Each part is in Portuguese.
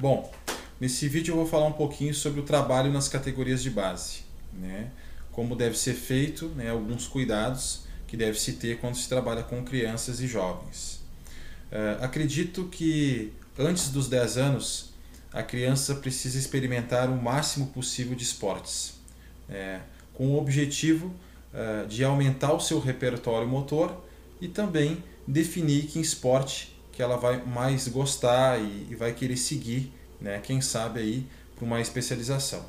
Bom, nesse vídeo eu vou falar um pouquinho sobre o trabalho nas categorias de base, né? Como deve ser feito, né? alguns cuidados que deve se ter quando se trabalha com crianças e jovens. Uh, acredito que antes dos 10 anos a criança precisa experimentar o máximo possível de esportes, é, com o objetivo uh, de aumentar o seu repertório motor e também definir que esporte que ela vai mais gostar e, e vai querer seguir, né? quem sabe aí, para uma especialização.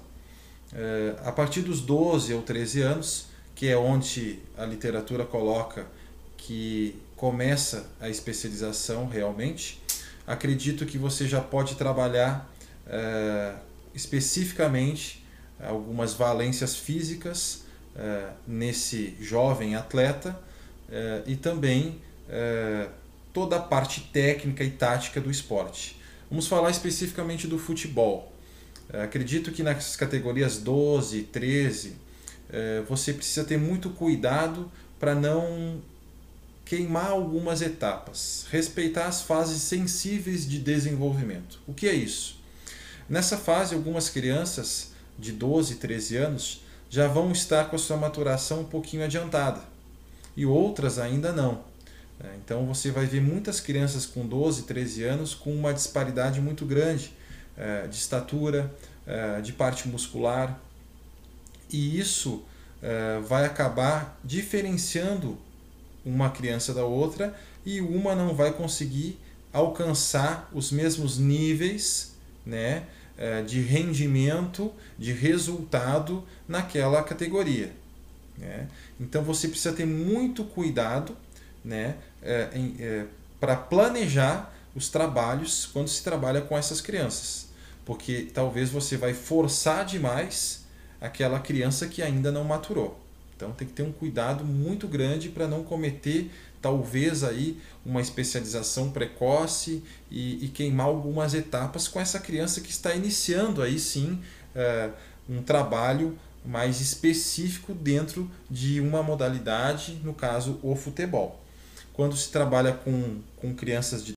É, a partir dos 12 ou 13 anos, que é onde a literatura coloca que começa a especialização realmente, acredito que você já pode trabalhar é, especificamente algumas valências físicas é, nesse jovem atleta e também toda a parte técnica e tática do esporte. Vamos falar especificamente do futebol. É, acredito que nas categorias 12, 13, é, você precisa ter muito cuidado para não queimar algumas etapas, respeitar as fases sensíveis de desenvolvimento. O que é isso? Nessa fase, algumas crianças de 12, 13 anos já vão estar com a sua maturação um pouquinho adiantada e outras ainda não. É, então você vai ver muitas crianças com 12, 13 anos com uma disparidade muito grande é, de estatura, é, de parte muscular, e isso vai acabar diferenciando uma criança da outra e uma não vai conseguir alcançar os mesmos níveis né, de rendimento, de resultado naquela categoria. Né? Então você precisa ter muito cuidado né, é, é, para planejar os trabalhos quando se trabalha com essas crianças. Porque talvez você vai forçar demais aquela criança que ainda não maturou. Então tem que ter um cuidado muito grande para não cometer talvez aí uma especialização precoce e, e, queimar algumas etapas com essa criança que está iniciando aí sim é, um trabalho mais específico dentro de uma modalidade, no caso o futebol. Quando se trabalha com, com crianças de